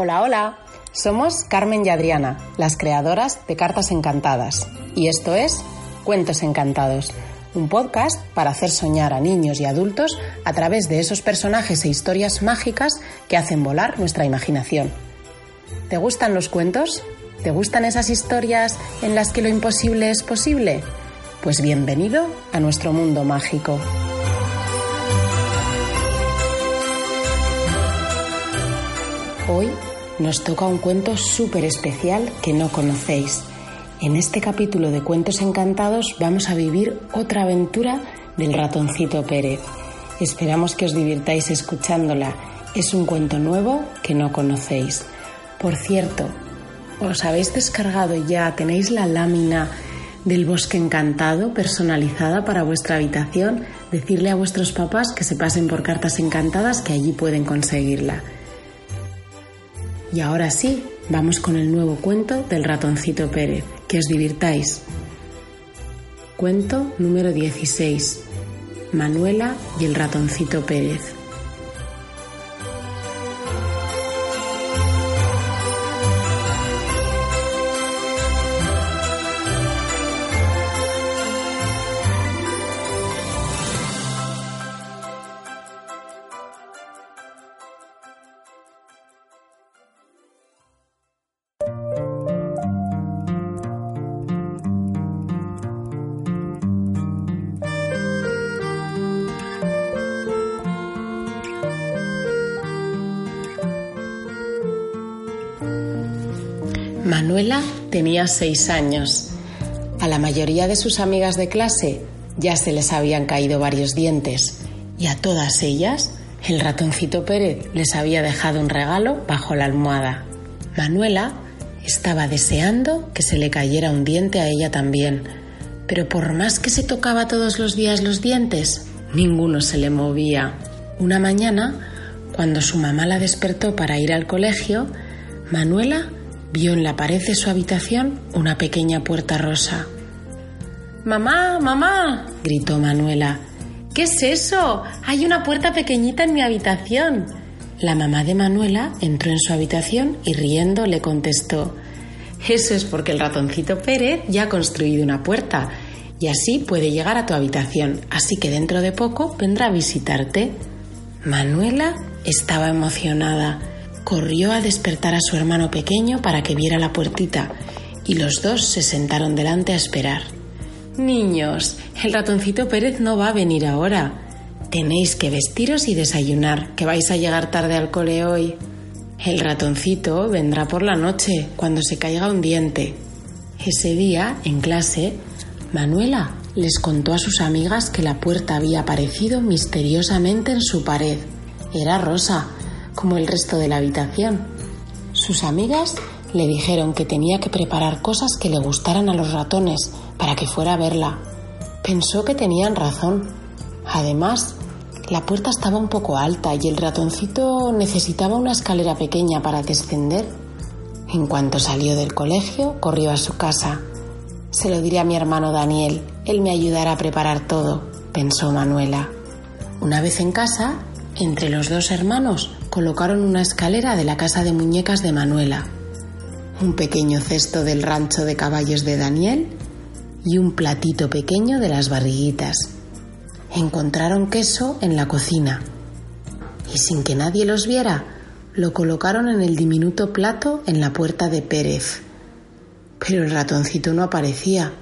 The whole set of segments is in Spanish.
Hola, hola. Somos Carmen y Adriana, las creadoras de Cartas Encantadas. Y esto es Cuentos Encantados, un podcast para hacer soñar a niños y adultos a través de esos personajes e historias mágicas que hacen volar nuestra imaginación. ¿Te gustan los cuentos? ¿Te gustan esas historias en las que lo imposible es posible? Pues bienvenido a nuestro mundo mágico. Hoy nos toca un cuento súper especial que no conocéis. En este capítulo de Cuentos Encantados vamos a vivir otra aventura del ratoncito Pérez. Esperamos que os divirtáis escuchándola. Es un cuento nuevo que no conocéis. Por cierto, ¿os habéis descargado ya? ¿Tenéis la lámina del bosque encantado personalizada para vuestra habitación? Decirle a vuestros papás que se pasen por cartas encantadas que allí pueden conseguirla. Y ahora sí, vamos con el nuevo cuento del ratoncito Pérez. Que os divirtáis. Cuento número 16. Manuela y el ratoncito Pérez. Manuela tenía seis años. A la mayoría de sus amigas de clase ya se les habían caído varios dientes y a todas ellas el ratoncito Pérez les había dejado un regalo bajo la almohada. Manuela estaba deseando que se le cayera un diente a ella también, pero por más que se tocaba todos los días los dientes, ninguno se le movía. Una mañana, cuando su mamá la despertó para ir al colegio, Manuela vio en la pared de su habitación una pequeña puerta rosa. Mamá, mamá, gritó Manuela. ¿Qué es eso? Hay una puerta pequeñita en mi habitación. La mamá de Manuela entró en su habitación y riendo le contestó Eso es porque el ratoncito Pérez ya ha construido una puerta y así puede llegar a tu habitación, así que dentro de poco vendrá a visitarte. Manuela estaba emocionada corrió a despertar a su hermano pequeño para que viera la puertita y los dos se sentaron delante a esperar. Niños, el ratoncito Pérez no va a venir ahora. Tenéis que vestiros y desayunar, que vais a llegar tarde al cole hoy. El ratoncito vendrá por la noche, cuando se caiga un diente. Ese día, en clase, Manuela les contó a sus amigas que la puerta había aparecido misteriosamente en su pared. Era rosa, como el resto de la habitación. Sus amigas le dijeron que tenía que preparar cosas que le gustaran a los ratones para que fuera a verla. Pensó que tenían razón. Además, la puerta estaba un poco alta y el ratoncito necesitaba una escalera pequeña para descender. En cuanto salió del colegio, corrió a su casa. Se lo diré a mi hermano Daniel, él me ayudará a preparar todo, pensó Manuela. Una vez en casa, entre los dos hermanos colocaron una escalera de la casa de muñecas de Manuela, un pequeño cesto del rancho de caballos de Daniel y un platito pequeño de las barriguitas. Encontraron queso en la cocina y sin que nadie los viera, lo colocaron en el diminuto plato en la puerta de Pérez. Pero el ratoncito no aparecía.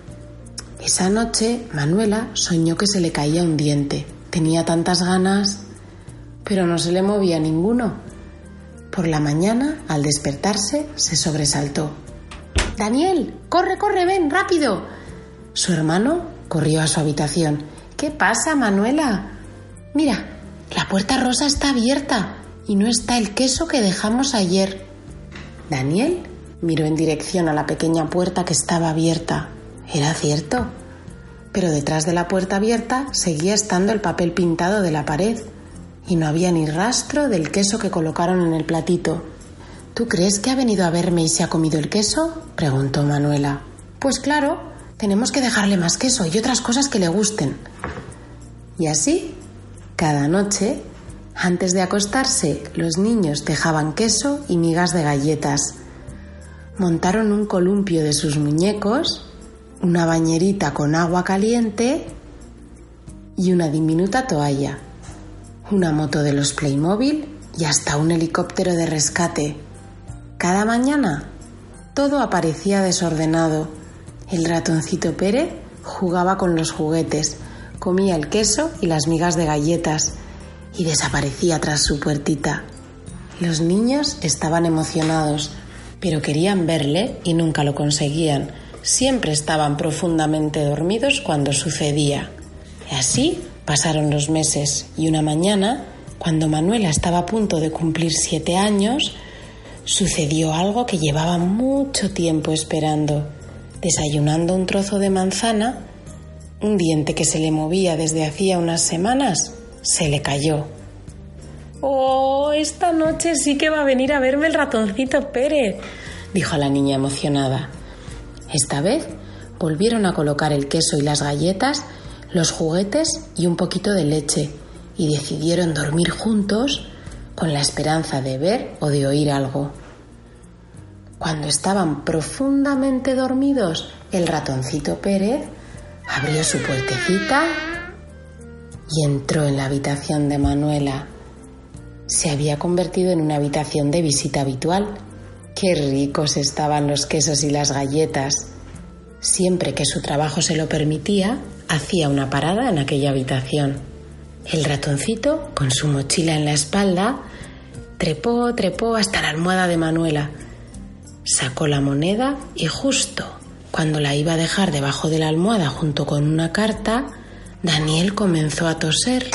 Esa noche Manuela soñó que se le caía un diente. Tenía tantas ganas pero no se le movía ninguno. Por la mañana, al despertarse, se sobresaltó. Daniel, corre, corre, ven, rápido. Su hermano corrió a su habitación. ¿Qué pasa, Manuela? Mira, la puerta rosa está abierta y no está el queso que dejamos ayer. Daniel miró en dirección a la pequeña puerta que estaba abierta. Era cierto. Pero detrás de la puerta abierta seguía estando el papel pintado de la pared y no había ni rastro del queso que colocaron en el platito. ¿Tú crees que ha venido a verme y se ha comido el queso? preguntó Manuela. Pues claro, tenemos que dejarle más queso y otras cosas que le gusten. Y así, cada noche, antes de acostarse, los niños dejaban queso y migas de galletas. Montaron un columpio de sus muñecos, una bañerita con agua caliente y una diminuta toalla, una moto de los Playmobil y hasta un helicóptero de rescate. Cada mañana todo aparecía desordenado. El ratoncito Pérez jugaba con los juguetes, comía el queso y las migas de galletas y desaparecía tras su puertita. Los niños estaban emocionados, pero querían verle y nunca lo conseguían. Siempre estaban profundamente dormidos cuando sucedía. Y así pasaron los meses y una mañana, cuando Manuela estaba a punto de cumplir siete años, sucedió algo que llevaba mucho tiempo esperando. Desayunando un trozo de manzana, un diente que se le movía desde hacía unas semanas se le cayó. ¡Oh, esta noche sí que va a venir a verme el ratoncito Pérez! dijo la niña emocionada. Esta vez volvieron a colocar el queso y las galletas, los juguetes y un poquito de leche, y decidieron dormir juntos con la esperanza de ver o de oír algo. Cuando estaban profundamente dormidos, el ratoncito Pérez abrió su puertecita y entró en la habitación de Manuela. Se había convertido en una habitación de visita habitual. Qué ricos estaban los quesos y las galletas. Siempre que su trabajo se lo permitía, hacía una parada en aquella habitación. El ratoncito, con su mochila en la espalda, trepó, trepó hasta la almohada de Manuela. Sacó la moneda y justo cuando la iba a dejar debajo de la almohada junto con una carta, Daniel comenzó a toser.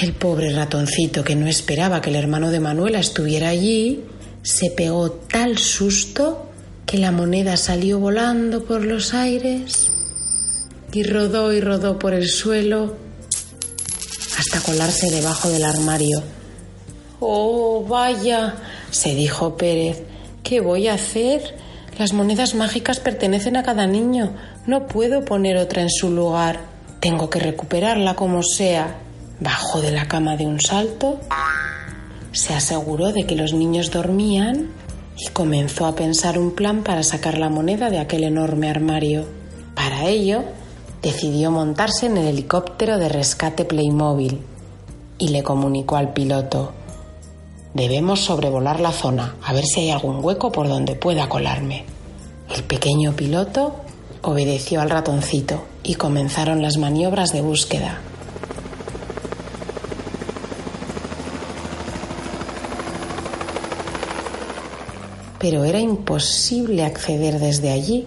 El pobre ratoncito, que no esperaba que el hermano de Manuela estuviera allí, se pegó tal susto que la moneda salió volando por los aires y rodó y rodó por el suelo hasta colarse debajo del armario. Oh, vaya, se dijo Pérez, ¿qué voy a hacer? Las monedas mágicas pertenecen a cada niño. No puedo poner otra en su lugar. Tengo que recuperarla como sea. Bajó de la cama de un salto, se aseguró de que los niños dormían y comenzó a pensar un plan para sacar la moneda de aquel enorme armario. Para ello, decidió montarse en el helicóptero de rescate Playmobil y le comunicó al piloto. Debemos sobrevolar la zona, a ver si hay algún hueco por donde pueda colarme. El pequeño piloto obedeció al ratoncito y comenzaron las maniobras de búsqueda. Pero era imposible acceder desde allí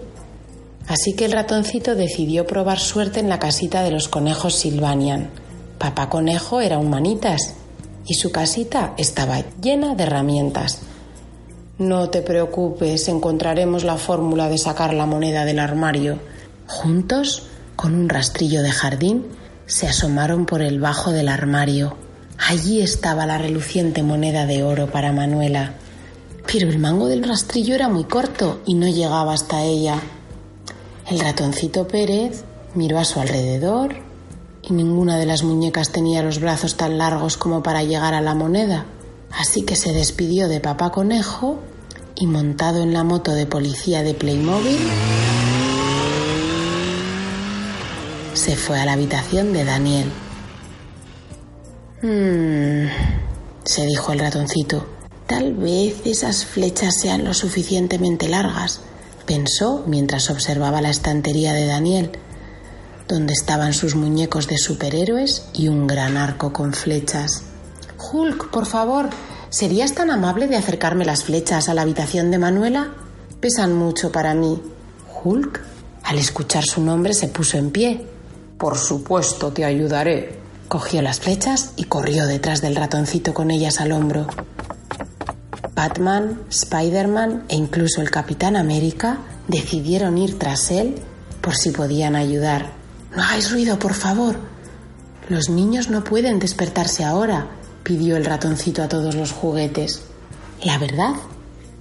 Así que el ratoncito decidió probar suerte en la casita de los conejos Silvanian. Papá conejo era un manitas y su casita estaba llena de herramientas. No te preocupes, encontraremos la fórmula de sacar la moneda del armario. Juntos, con un rastrillo de jardín, se asomaron por el bajo del armario. Allí estaba la reluciente moneda de oro para Manuela. Pero el mango del rastrillo era muy corto y no llegaba hasta ella. El ratoncito Pérez miró a su alrededor y ninguna de las muñecas tenía los brazos tan largos como para llegar a la moneda, así que se despidió de papá conejo y montado en la moto de policía de Playmobil, se fue a la habitación de Daniel. Mmm, se dijo el ratoncito, tal vez esas flechas sean lo suficientemente largas pensó mientras observaba la estantería de Daniel, donde estaban sus muñecos de superhéroes y un gran arco con flechas. Hulk, por favor, ¿serías tan amable de acercarme las flechas a la habitación de Manuela? Pesan mucho para mí. Hulk Al escuchar su nombre se puso en pie. Por supuesto, te ayudaré. Cogió las flechas y corrió detrás del ratoncito con ellas al hombro. Batman, Spider-Man e incluso el Capitán América decidieron ir tras él por si podían ayudar. No hagáis ruido, por favor. Los niños no pueden despertarse ahora, pidió el ratoncito a todos los juguetes. La verdad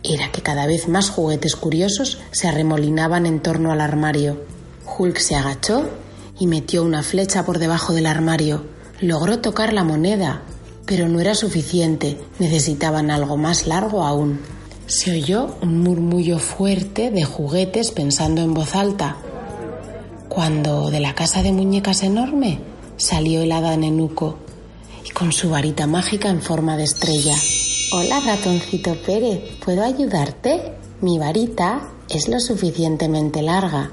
era que cada vez más juguetes curiosos se arremolinaban en torno al armario. Hulk se agachó y metió una flecha por debajo del armario. Logró tocar la moneda, pero no era suficiente. Necesitaban algo más largo aún. Se oyó un murmullo fuerte de juguetes pensando en voz alta. Cuando de la casa de muñecas enorme salió el hada nenuco y con su varita mágica en forma de estrella. Hola, ratoncito Pérez, ¿puedo ayudarte? Mi varita es lo suficientemente larga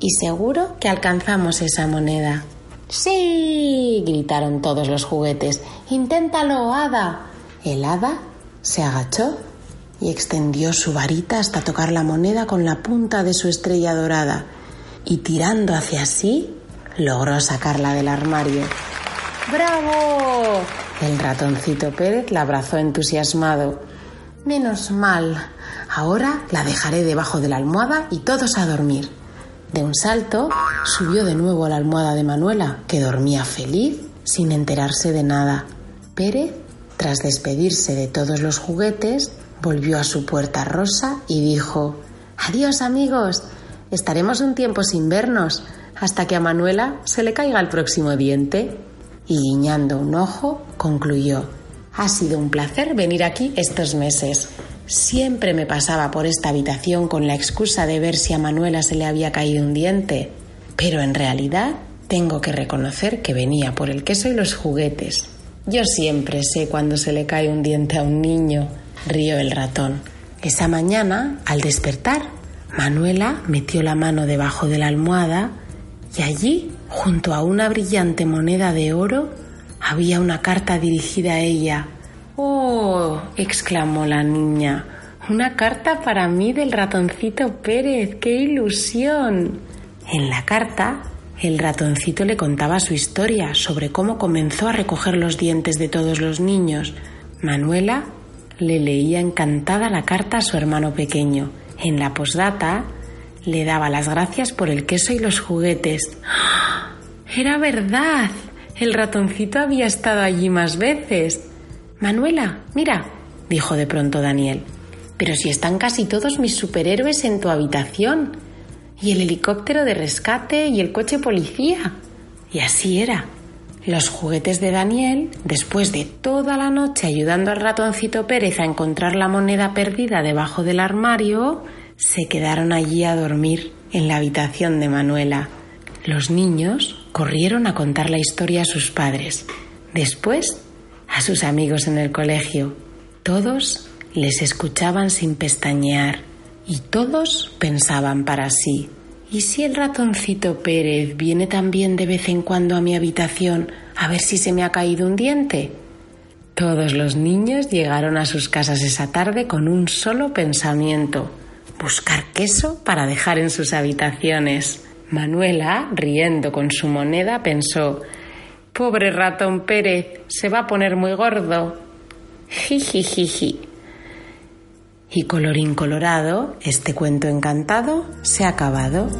y seguro que alcanzamos esa moneda. ¡Sí! Gritaron todos los juguetes. ¡Inténtalo, hada! El hada se agachó y extendió su varita hasta tocar la moneda con la punta de su estrella dorada y tirando hacia sí logró sacarla del armario. ¡Bravo! El ratoncito Pérez la abrazó entusiasmado. Menos mal. Ahora la dejaré debajo de la almohada y todos a dormir. De un salto, subió de nuevo a la almohada de Manuela, que dormía feliz sin enterarse de nada. Pérez, tras despedirse de todos los juguetes, volvió a su puerta rosa y dijo Adiós amigos, estaremos un tiempo sin vernos, hasta que a Manuela se le caiga el próximo diente y guiñando un ojo concluyó, ha sido un placer venir aquí estos meses. Siempre me pasaba por esta habitación con la excusa de ver si a Manuela se le había caído un diente, pero en realidad tengo que reconocer que venía por el queso y los juguetes. Yo siempre sé cuando se le cae un diente a un niño, rió el ratón. Esa mañana, al despertar, Manuela metió la mano debajo de la almohada y allí Junto a una brillante moneda de oro había una carta dirigida a ella. ¡Oh! exclamó la niña. Una carta para mí del ratoncito Pérez. ¡Qué ilusión! En la carta, el ratoncito le contaba su historia sobre cómo comenzó a recoger los dientes de todos los niños. Manuela le leía encantada la carta a su hermano pequeño. En la posdata le daba las gracias por el queso y los juguetes. Era verdad. El ratoncito había estado allí más veces. Manuela, mira, dijo de pronto Daniel. Pero si están casi todos mis superhéroes en tu habitación. Y el helicóptero de rescate y el coche policía. Y así era. Los juguetes de Daniel, después de toda la noche ayudando al ratoncito Pérez a encontrar la moneda perdida debajo del armario, se quedaron allí a dormir en la habitación de Manuela. Los niños corrieron a contar la historia a sus padres, después a sus amigos en el colegio. Todos les escuchaban sin pestañear y todos pensaban para sí. ¿Y si el ratoncito Pérez viene también de vez en cuando a mi habitación a ver si se me ha caído un diente? Todos los niños llegaron a sus casas esa tarde con un solo pensamiento, buscar queso para dejar en sus habitaciones. Manuela, riendo con su moneda, pensó Pobre ratón Pérez, se va a poner muy gordo. Jijijiji. Y colorín colorado, este cuento encantado se ha acabado.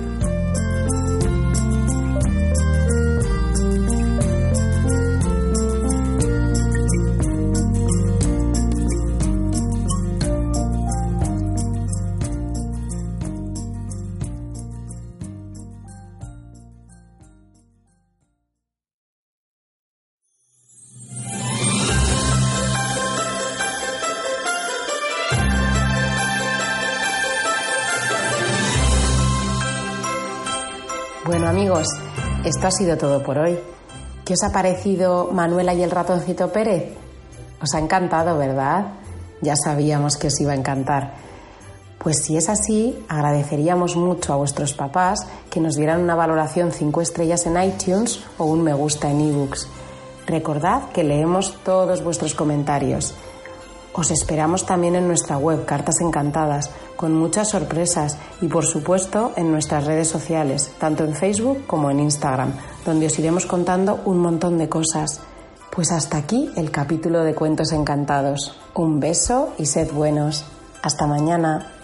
Bueno amigos, esto ha sido todo por hoy. ¿Qué os ha parecido Manuela y el ratoncito Pérez? Os ha encantado, ¿verdad? Ya sabíamos que os iba a encantar. Pues si es así, agradeceríamos mucho a vuestros papás que nos dieran una valoración 5 estrellas en iTunes o un me gusta en ebooks. Recordad que leemos todos vuestros comentarios. Os esperamos también en nuestra web Cartas Encantadas, con muchas sorpresas y por supuesto en nuestras redes sociales, tanto en Facebook como en Instagram, donde os iremos contando un montón de cosas. Pues hasta aquí el capítulo de Cuentos Encantados. Un beso y sed buenos. Hasta mañana.